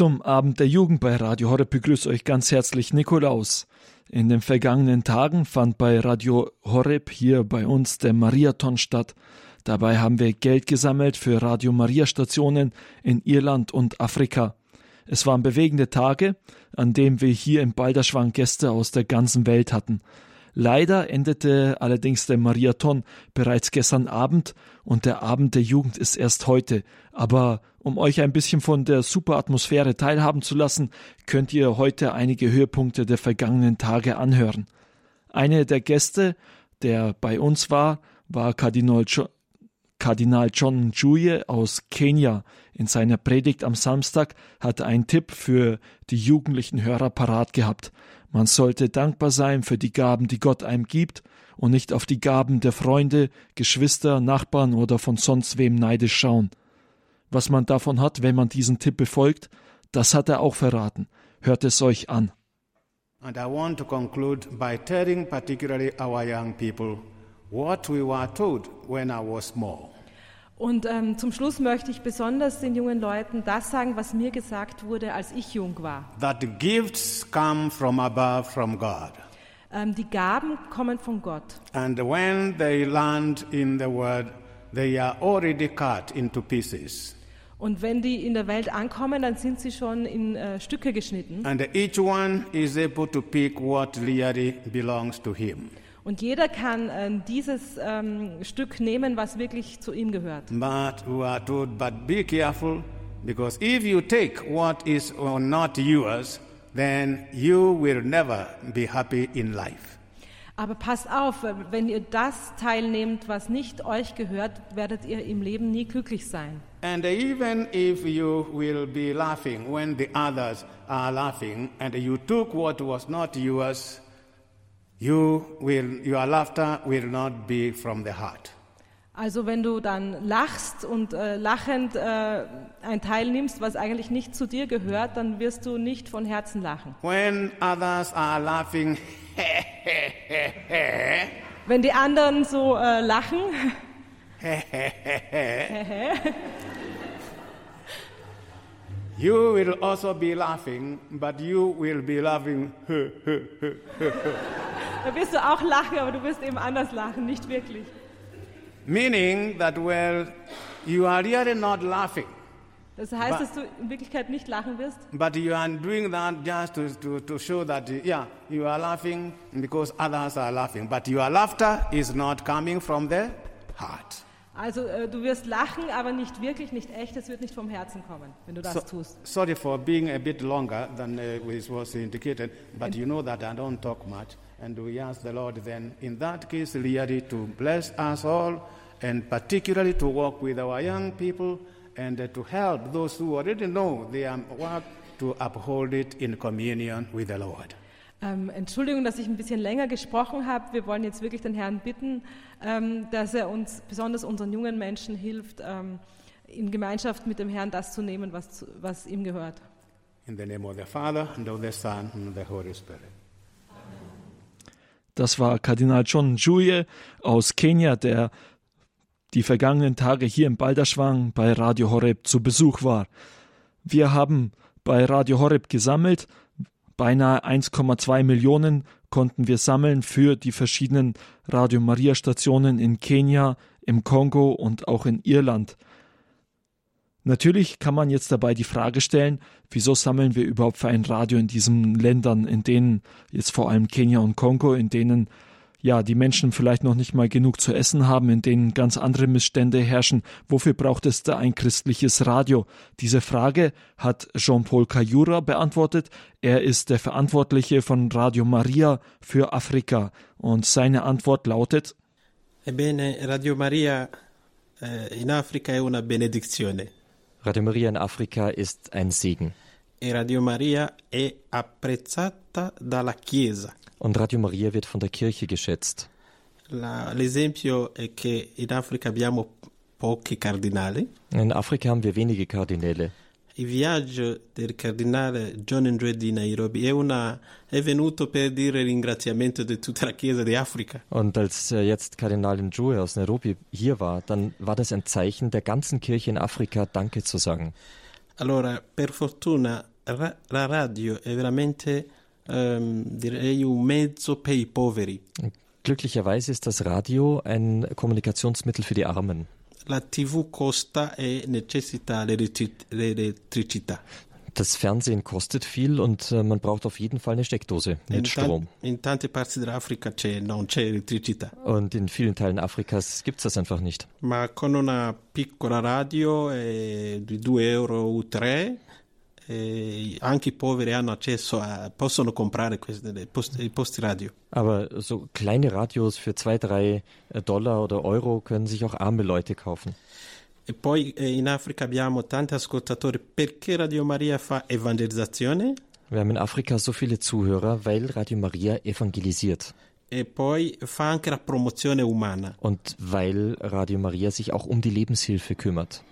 Zum Abend der Jugend bei Radio Horeb begrüßt euch ganz herzlich Nikolaus. In den vergangenen Tagen fand bei Radio Horeb hier bei uns der Mariathon statt. Dabei haben wir Geld gesammelt für Radio Maria Stationen in Irland und Afrika. Es waren bewegende Tage, an denen wir hier im Balderschwang Gäste aus der ganzen Welt hatten. Leider endete allerdings der Mariathon bereits gestern Abend und der Abend der Jugend ist erst heute. Aber um euch ein bisschen von der super Atmosphäre teilhaben zu lassen, könnt ihr heute einige Höhepunkte der vergangenen Tage anhören. Eine der Gäste, der bei uns war, war Kardinal, jo Kardinal John Njuye aus Kenia. In seiner Predigt am Samstag hat er einen Tipp für die jugendlichen Hörer parat gehabt. Man sollte dankbar sein für die Gaben, die Gott einem gibt und nicht auf die Gaben der Freunde, Geschwister, Nachbarn oder von sonst wem neidisch schauen. Was man davon hat, wenn man diesen Tipp befolgt, das hat er auch verraten. Hört es euch an. And I want to conclude by telling particularly our young people what we were told when I was small. Und ähm, zum Schluss möchte ich besonders den jungen Leuten das sagen, was mir gesagt wurde, als ich jung war. That the gifts come from above, from God. Ähm, die Gaben kommen von Gott. And when they land in the world, they are already cut into pieces. Und wenn die in der Welt ankommen, dann sind sie schon in äh, Stücke geschnitten. And each one is able to pick what really belongs to him. Und jeder kann äh, dieses ähm, Stück nehmen, was wirklich zu ihm gehört. But we are told, but be careful, because if you take what is not yours, then you will never be happy in life. Aber passt auf, wenn ihr das teilnehmt, was nicht euch gehört, werdet ihr im Leben nie glücklich sein. And even if you will be laughing when the others are laughing, and you took what was not yours, you will, your laughter will not be from the heart. Also wenn du dann lachst und äh, lachend äh, ein Teil nimmst, was eigentlich nicht zu dir gehört, dann wirst du nicht von Herzen lachen. When others are laughing, Wenn die anderen so äh, lachen, you will also be laughing, but you will be laughing. dann wirst du auch lachen, aber du wirst eben anders lachen, nicht wirklich. Meaning that, well, you are really not laughing, Das heißt, Ba- dass du in Wirklichkeit nicht lachen wirst, but you are doing that just to, to, to show that, yeah, you are laughing because others are laughing. But your laughter is not coming from the heart. Also äh, du wirst lachen, aber nicht wirklich, nicht echt. Es wird nicht vom Herzen kommen, wenn du das So- tust. sorry for being a bit longer than uh, it was indicated, but you know that I don't talk much. And we ask the Lord then, in that case, really to bless us all, and particularly to work with our young people, and to help those who already know their work to uphold it in communion with the Lord. Ähm, Entschuldigung, dass ich ein bisschen länger gesprochen habe. Wir wollen jetzt wirklich den Herrn bitten, ähm, dass er uns, besonders unseren jungen Menschen, hilft, ähm, in Gemeinschaft mit dem Herrn das zu nehmen, was, zu, was ihm gehört. In the name of the Father, and of the Son, and of the Holy Spirit. Das war Kardinal John Njuye aus Kenia, der die vergangenen Tage hier im Balderschwang bei Radio Horeb zu Besuch war. Wir haben bei Radio Horeb gesammelt. Beinahe 1,2 Millionen konnten wir sammeln für die verschiedenen Radio Maria Stationen in Kenia, im Kongo und auch in Irland. Natürlich kann man jetzt dabei die Frage stellen, wieso sammeln wir überhaupt für ein Radio in diesen Ländern, in denen jetzt vor allem Kenia und Kongo, in denen ja die Menschen vielleicht noch nicht mal genug zu essen haben, in denen ganz andere Missstände herrschen. Wofür braucht es da ein christliches Radio? Diese Frage hat Jean-Paul Cayura beantwortet. Er ist der Verantwortliche von Radio Maria für Afrika und seine Antwort lautet Ebbene, Radio Maria eh, in Africa è una benedizione Radio Maria in Afrika ist ein Segen. E Radio Maria è apprezzata dalla Chiesa. Und Radio Maria wird von der Kirche geschätzt. La- l'esempio è che in Africa abbiamo pochi cardinali. In Afrika haben wir wenige Kardinäle. Il viaggio del cardinale John Ndre di Nairobi è, una, è venuto per dire ringraziamento di tutta la Chiesa di Africa. Und als äh, jetzt Kardinal Njue aus Nairobi hier war, dann war das ein Zeichen der ganzen Kirche in Afrika, Danke zu sagen. Allora, per fortuna ra- la radio è veramente, ehm, direi, un mezzo per i poveri. Glücklicherweise ist das Radio ein Kommunikationsmittel für die Armen. La TV costa e necessita l'elettri- l'elettricità. Das Fernsehen kostet viel und äh, man braucht auf jeden Fall eine Steckdose In, mit Strom. in tante parti dell'Africa c'è, non c'è elettricità. Und in vielen Teilen Afrikas gibt es das einfach nicht. Ma con una piccola radio eh, di 2 euro o 3 eh, anche i poveri hanno accesso a, possono comprare questi, dei posti, i posti radio. Aber so kleine Radios für zwei, drei äh, Dollar oder Euro können sich auch arme Leute kaufen. E poi eh, in Africa abbiamo tanti ascoltatori perché Radio Maria fa evangelizzazione Wir haben in Afrika so viele Zuhörer, weil Radio Maria evangelisiert e poi fa anche la promozione umana. und weil Radio Maria sich auch um die Lebenshilfe kümmert.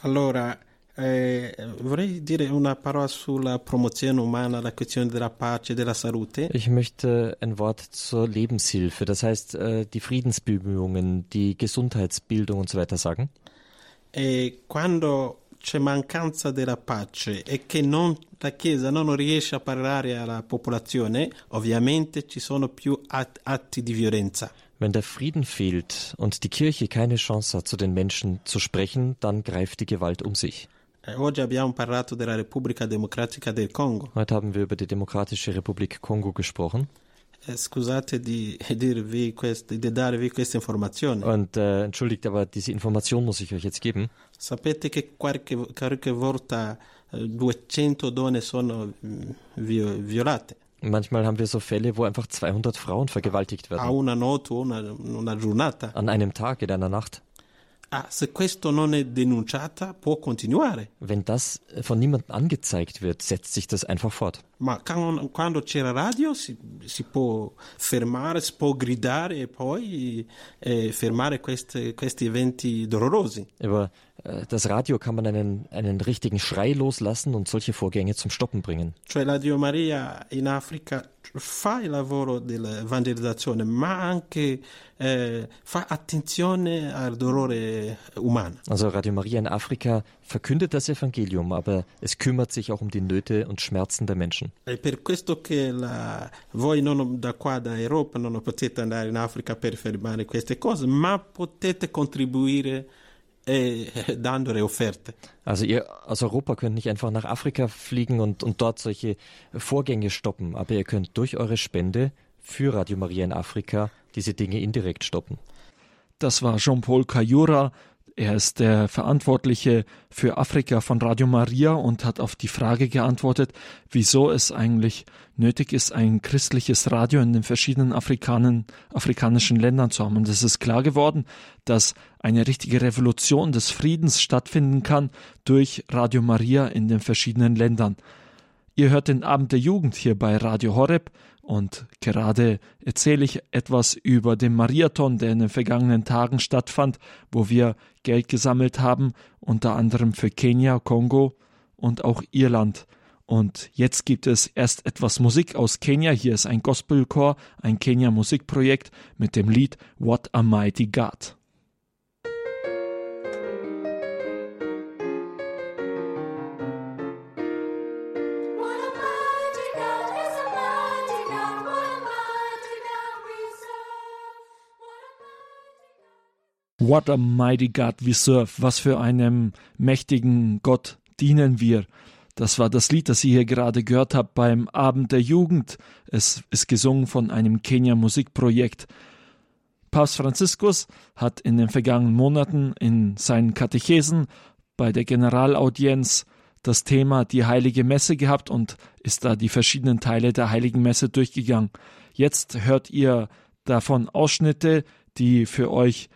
Allora, eh, vorrei dire una parola sulla promozione umana, la questione della pace e della salute. Ich möchte ein Wort zur Lebenshilfe, das heißt äh, die Friedensbemühungen, die Gesundheitsbildung und so weiter sagen. E quando c'è mancanza della pace e che non- la Chiesa non riesce a parlare alla popolazione, ovviamente ci sono più at- atti di violenza. Wenn der Frieden fehlt und die Kirche keine Chance hat, zu den Menschen zu sprechen, dann greift die Gewalt um sich. Eh, Congo. Heute haben wir über die Demokratische Republik Kongo gesprochen. Eh, scusate di, dirvi queste, di darvi questa informazione. Und äh, entschuldigt, aber diese Information muss ich euch jetzt geben. Sapete che qualche, qualche volta eh, 200 donne sono mm, vio- violate Manchmal haben wir so Fälle, wo einfach 200 Frauen vergewaltigt werden. una notte una, una giornata. An einem Tag, in einer Nacht. Ah, se questo non è denunciata può continuare. Wenn das von niemandem angezeigt wird, setzt sich das einfach fort. Ma quando c'era radio si, si può fermare, si può gridare e poi eh, fermare queste- questi eventi dolorosi. Über äh, das Radio kann man einen, einen richtigen Schrei loslassen und solche Vorgänge zum Stoppen bringen. Cioè la Dio Maria in Africa fa il lavoro dell'evangelizzazione, ma anche eh, fa attenzione al dolore umano. Also Radio Maria in Afrika verkündet das Evangelium, aber es kümmert sich auch um die Nöte und Schmerzen der Menschen. È per questo che la- voi non, da qua, da Europa, non potete andare in Africa per fermare queste cose, ma potete contribuire eh, dando le offerte. Also ihr aus Europa könnt nicht einfach nach Afrika fliegen und, und dort solche Vorgänge stoppen, aber ihr könnt durch eure Spende für Radio Maria in Afrika diese Dinge indirekt stoppen. Das war Jean-Paul Kayura. Er ist der Verantwortliche für Afrika von Radio Maria und hat auf die Frage geantwortet, wieso es eigentlich nötig ist, ein christliches Radio in den verschiedenen afrikanischen Ländern zu haben. Und es ist klar geworden, dass eine richtige Revolution des Friedens stattfinden kann durch Radio Maria in den verschiedenen Ländern. Ihr hört den Abend der Jugend hier bei Radio Horeb und gerade erzähle ich etwas über den Mariathon, der in den vergangenen Tagen stattfand, wo wir Geld gesammelt haben, unter anderem für Kenia, Kongo und auch Irland. Und jetzt gibt es erst etwas Musik aus Kenia. Hier ist ein Gospelchor, ein Kenia-Musikprojekt mit dem Lied What a Mighty God. What a mighty God. We serve. Was für einem mächtigen Gott dienen wir. Das war das Lied, das ihr hier gerade gehört habt beim Abend der Jugend. Es ist gesungen von einem Kenia Musikprojekt. Papst Franziskus hat in den vergangenen Monaten in seinen Katechesen bei der Generalaudienz das Thema die heilige Messe gehabt und ist da die verschiedenen Teile der heiligen Messe durchgegangen. Jetzt hört ihr davon Ausschnitte, die für euch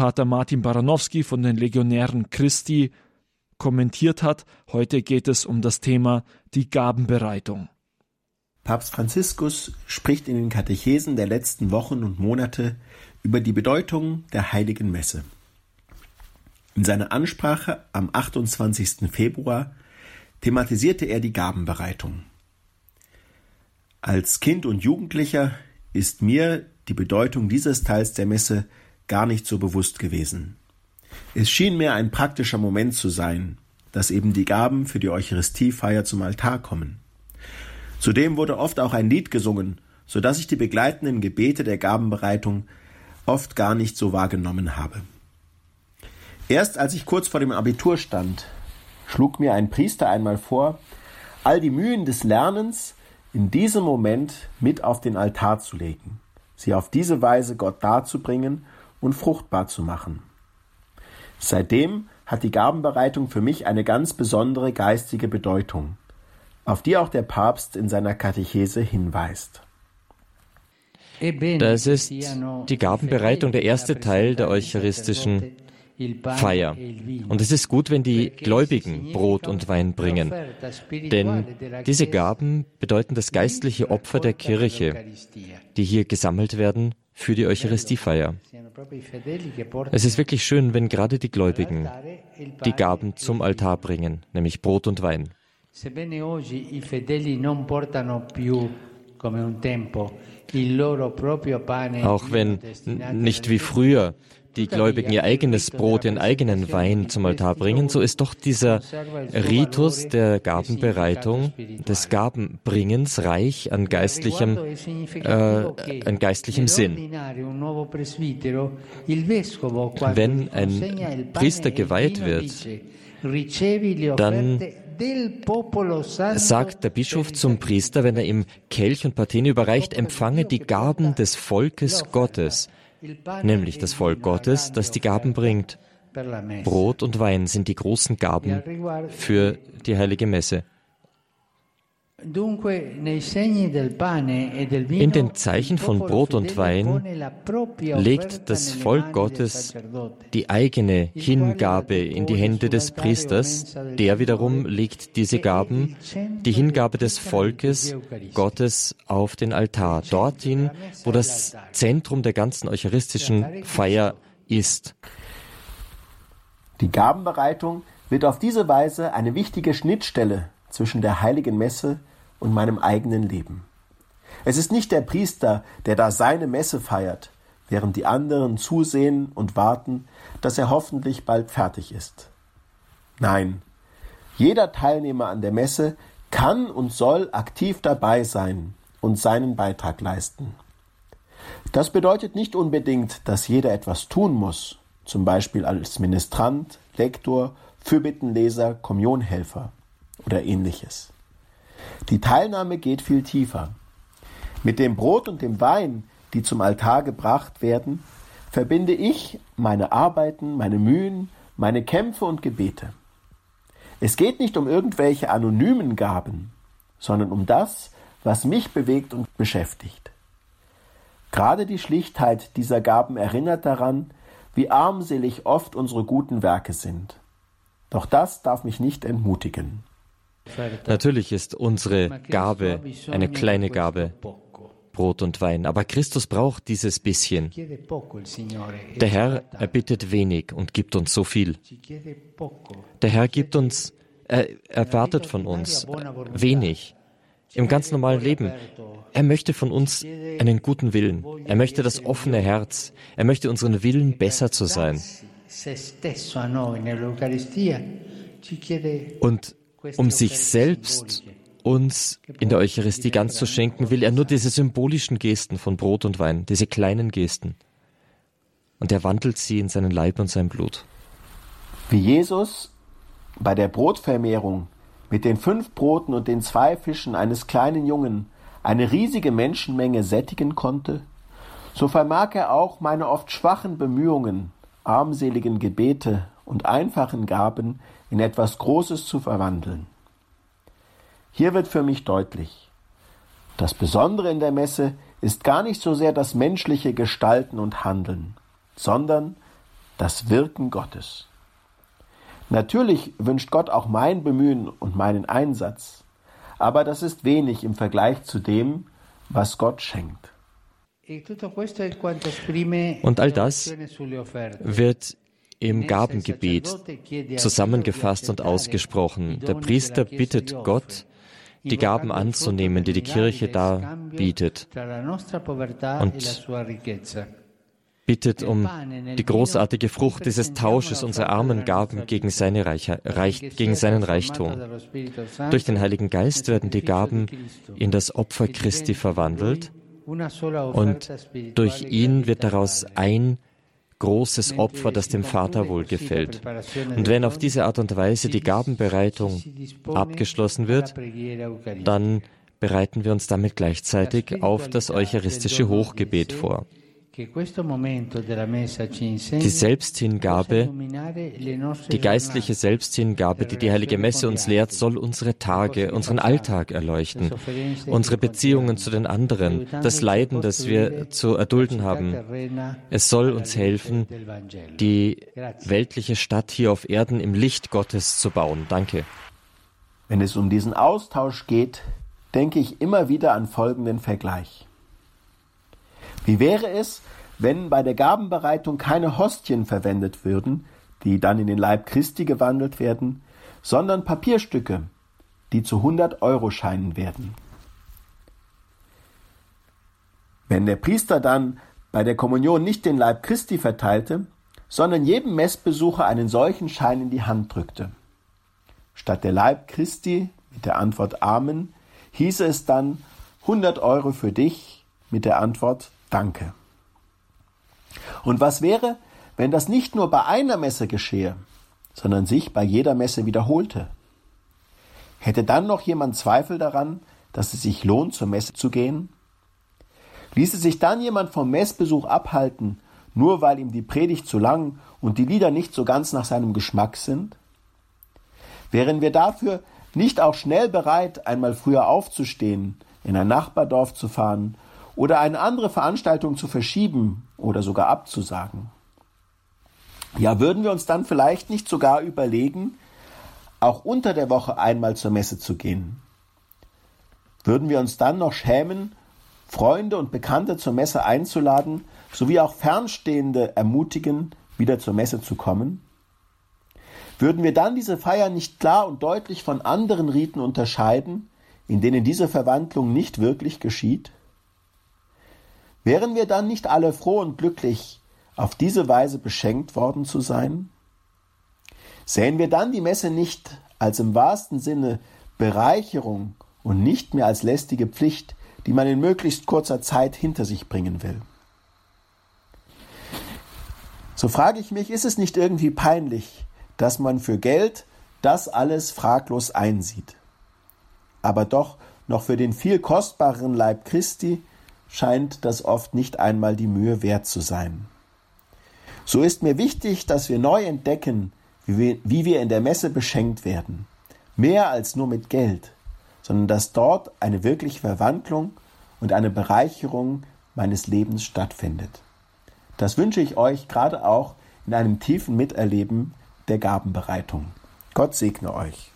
Pater Martin Baranowski von den Legionären Christi kommentiert hat. Heute geht es um das Thema die Gabenbereitung. Papst Franziskus spricht in den Katechesen der letzten Wochen und Monate über die Bedeutung der heiligen Messe. In seiner Ansprache am 28. Februar thematisierte er die Gabenbereitung. Als Kind und Jugendlicher ist mir die Bedeutung dieses Teils der Messe gar nicht so bewusst gewesen. Es schien mir ein praktischer Moment zu sein, dass eben die Gaben für die Eucharistiefeier zum Altar kommen. Zudem wurde oft auch ein Lied gesungen, so dass ich die begleitenden Gebete der Gabenbereitung oft gar nicht so wahrgenommen habe. Erst als ich kurz vor dem Abitur stand, schlug mir ein Priester einmal vor, all die Mühen des Lernens in diesem Moment mit auf den Altar zu legen, sie auf diese Weise Gott darzubringen und fruchtbar zu machen. Seitdem hat die Gabenbereitung für mich eine ganz besondere geistige Bedeutung, auf die auch der Papst in seiner Katechese hinweist. Das ist die Gabenbereitung, der erste Teil der eucharistischen Feier. Und es ist gut, wenn die Gläubigen Brot und Wein bringen, denn diese Gaben bedeuten das geistliche Opfer der Kirche, die hier gesammelt werden für die Eucharistiefeier. Es ist wirklich schön, wenn gerade die Gläubigen die Gaben zum Altar bringen, nämlich Brot und Wein. Auch wenn nicht wie früher die Gläubigen ihr eigenes Brot, ihren eigenen Wein zum Altar bringen, so ist doch dieser Ritus der Gabenbereitung, des Gabenbringens reich an geistlichem, äh, an geistlichem Sinn. Wenn ein Priester geweiht wird, dann sagt der Bischof zum Priester, wenn er ihm Kelch und Patene überreicht, empfange die Gaben des Volkes Gottes, nämlich das Volk Gottes, das die Gaben bringt. Brot und Wein sind die großen Gaben für die heilige Messe. In den Zeichen von Brot und Wein legt das Volk Gottes die eigene Hingabe in die Hände des Priesters. Der wiederum legt diese Gaben, die Hingabe des Volkes Gottes auf den Altar, dorthin, wo das Zentrum der ganzen eucharistischen Feier ist. Die Gabenbereitung wird auf diese Weise eine wichtige Schnittstelle zwischen der heiligen Messe und meinem eigenen Leben. Es ist nicht der Priester, der da seine Messe feiert, während die anderen zusehen und warten, dass er hoffentlich bald fertig ist. Nein, jeder Teilnehmer an der Messe kann und soll aktiv dabei sein und seinen Beitrag leisten. Das bedeutet nicht unbedingt, dass jeder etwas tun muss, zum Beispiel als Ministrant, Lektor, Fürbittenleser, Kommunionhelfer oder ähnliches. Die Teilnahme geht viel tiefer. Mit dem Brot und dem Wein, die zum Altar gebracht werden, verbinde ich meine Arbeiten, meine Mühen, meine Kämpfe und Gebete. Es geht nicht um irgendwelche anonymen Gaben, sondern um das, was mich bewegt und beschäftigt. Gerade die Schlichtheit dieser Gaben erinnert daran, wie armselig oft unsere guten Werke sind. Doch das darf mich nicht entmutigen. Natürlich ist unsere Gabe eine kleine Gabe, Brot und Wein, aber Christus braucht dieses bisschen. Der Herr erbittet wenig und gibt uns so viel. Der Herr gibt uns, er erwartet von uns wenig im ganz normalen Leben. Er möchte von uns einen guten Willen. Er möchte das offene Herz. Er möchte unseren Willen, besser zu sein. Und um sich selbst uns in der Eucharistie ganz zu schenken, will er nur diese symbolischen Gesten von Brot und Wein, diese kleinen Gesten. Und er wandelt sie in seinen Leib und sein Blut. Wie Jesus bei der Brotvermehrung mit den fünf Broten und den zwei Fischen eines kleinen Jungen eine riesige Menschenmenge sättigen konnte, so vermag er auch meine oft schwachen Bemühungen, armseligen Gebete und einfachen Gaben in etwas Großes zu verwandeln. Hier wird für mich deutlich, das Besondere in der Messe ist gar nicht so sehr das menschliche Gestalten und Handeln, sondern das Wirken Gottes. Natürlich wünscht Gott auch mein Bemühen und meinen Einsatz, aber das ist wenig im Vergleich zu dem, was Gott schenkt. Und all das wird im Gabengebet zusammengefasst und ausgesprochen. Der Priester bittet Gott, die Gaben anzunehmen, die die Kirche da bietet. Und bittet um die großartige Frucht dieses Tausches unserer armen Gaben gegen, seine Reiche, Reich, gegen seinen Reichtum. Durch den Heiligen Geist werden die Gaben in das Opfer Christi verwandelt und durch ihn wird daraus ein großes Opfer, das dem Vater wohlgefällt. Und wenn auf diese Art und Weise die Gabenbereitung abgeschlossen wird, dann bereiten wir uns damit gleichzeitig auf das eucharistische Hochgebet vor. Die Selbsthingabe, die geistliche Selbsthingabe, die die Heilige Messe uns lehrt, soll unsere Tage, unseren Alltag erleuchten, unsere Beziehungen zu den anderen, das Leiden, das wir zu erdulden haben. Es soll uns helfen, die weltliche Stadt hier auf Erden im Licht Gottes zu bauen. Danke. Wenn es um diesen Austausch geht, denke ich immer wieder an folgenden Vergleich. Wie wäre es, wenn bei der Gabenbereitung keine Hostien verwendet würden, die dann in den Leib Christi gewandelt werden, sondern Papierstücke, die zu 100-Euro-Scheinen werden? Wenn der Priester dann bei der Kommunion nicht den Leib Christi verteilte, sondern jedem Messbesucher einen solchen Schein in die Hand drückte. Statt der Leib Christi mit der Antwort Amen hieße es dann 100 Euro für dich mit der Antwort Danke. Und was wäre, wenn das nicht nur bei einer Messe geschehe, sondern sich bei jeder Messe wiederholte? Hätte dann noch jemand Zweifel daran, dass es sich lohnt, zur Messe zu gehen? Ließe sich dann jemand vom Messbesuch abhalten, nur weil ihm die Predigt zu lang und die Lieder nicht so ganz nach seinem Geschmack sind? Wären wir dafür nicht auch schnell bereit, einmal früher aufzustehen, in ein Nachbardorf zu fahren oder eine andere Veranstaltung zu verschieben oder sogar abzusagen? Ja, würden wir uns dann vielleicht nicht sogar überlegen, auch unter der Woche einmal zur Messe zu gehen? Würden wir uns dann noch schämen, Freunde und Bekannte zur Messe einzuladen, sowie auch Fernstehende ermutigen, wieder zur Messe zu kommen? Würden wir dann diese Feier nicht klar und deutlich von anderen Riten unterscheiden, in denen diese Verwandlung nicht wirklich geschieht? Wären wir dann nicht alle froh und glücklich, auf diese Weise beschenkt worden zu sein? Sähen wir dann die Messe nicht als im wahrsten Sinne Bereicherung und nicht mehr als lästige Pflicht, die man in möglichst kurzer Zeit hinter sich bringen will? So frage ich mich, ist es nicht irgendwie peinlich, dass man für Geld das alles fraglos einsieht? Aber doch noch für den viel kostbareren Leib Christi scheint das oft nicht einmal die Mühe wert zu sein. So ist mir wichtig, dass wir neu entdecken, wie wir, wie wir in der Messe beschenkt werden. Mehr als nur mit Geld, sondern dass dort eine wirkliche Verwandlung und eine Bereicherung meines Lebens stattfindet. Das wünsche ich euch gerade auch in einem tiefen Miterleben der Gabenbereitung. Gott segne euch.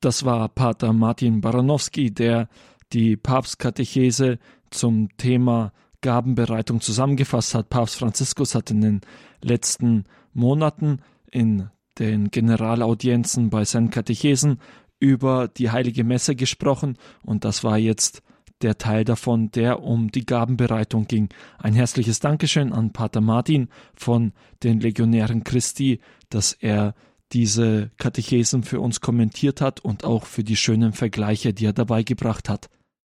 Das war Pater Martin Baranowski, der die Papstkatechese zum Thema Gabenbereitung zusammengefasst hat. Papst Franziskus hat in den letzten Monaten in den Generalaudienzen bei seinen Katechesen über die heilige Messe gesprochen und das war jetzt der Teil davon, der um die Gabenbereitung ging. Ein herzliches Dankeschön an Pater Martin von den Legionären Christi, dass er diese Katechesen für uns kommentiert hat und auch für die schönen Vergleiche, die er dabei gebracht hat.